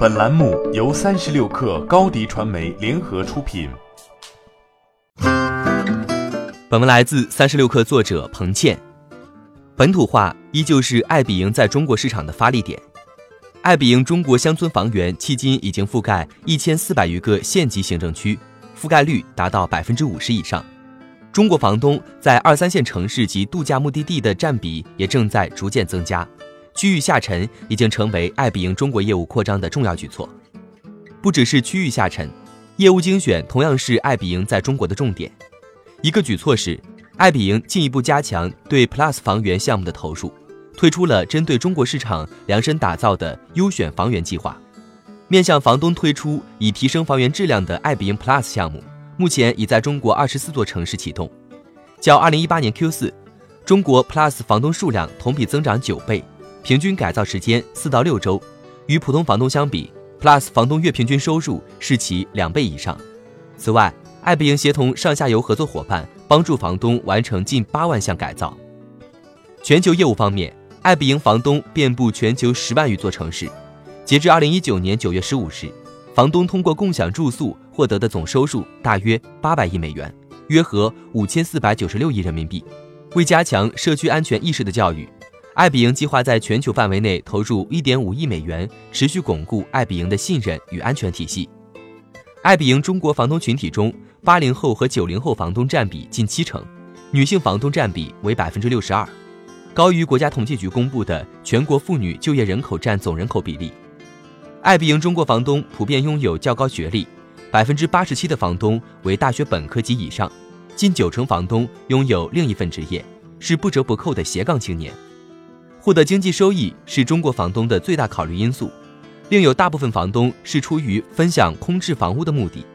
本栏目由三十六氪高低传媒联合出品。本文来自三十六氪作者彭倩。本土化依旧是爱彼迎在中国市场的发力点。爱彼迎中国乡村房源迄今已经覆盖一千四百余个县级行政区，覆盖率达到百分之五十以上。中国房东在二三线城市及度假目的地的占比也正在逐渐增加。区域下沉已经成为爱彼迎中国业务扩张的重要举措。不只是区域下沉，业务精选同样是爱彼迎在中国的重点。一个举措是，爱彼迎进一步加强对 Plus 房源项目的投入，推出了针对中国市场量身打造的优选房源计划，面向房东推出以提升房源质量的爱彼迎 Plus 项目，目前已在中国二十四座城市启动。较二零一八年 Q 四，中国 Plus 房东数量同比增长九倍。平均改造时间四到六周，与普通房东相比，Plus 房东月平均收入是其两倍以上。此外，爱彼迎协同上下游合作伙伴，帮助房东完成近八万项改造。全球业务方面，爱彼迎房东遍布全球十万余座城市。截至二零一九年九月十五日，房东通过共享住宿获得的总收入大约八百亿美元，约合五千四百九十六亿人民币。为加强社区安全意识的教育。爱彼迎计划在全球范围内投入1.5亿美元，持续巩固爱彼迎的信任与安全体系。爱彼迎中国房东群体中，八零后和九零后房东占比近七成，女性房东占比为百分之六十二，高于国家统计局公布的全国妇女就业人口占总人口比例。爱彼迎中国房东普遍拥有较高学历，百分之八十七的房东为大学本科及以上，近九成房东拥有另一份职业，是不折不扣的斜杠青年。获得经济收益是中国房东的最大考虑因素，另有大部分房东是出于分享空置房屋的目的。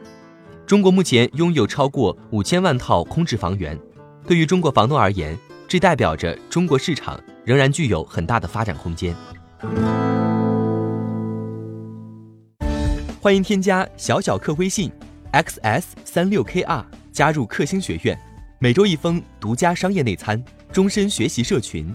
中国目前拥有超过五千万套空置房源，对于中国房东而言，这代表着中国市场仍然具有很大的发展空间。欢迎添加小小客微信，xs 三六 kr，加入克星学院，每周一封独家商业内参，终身学习社群。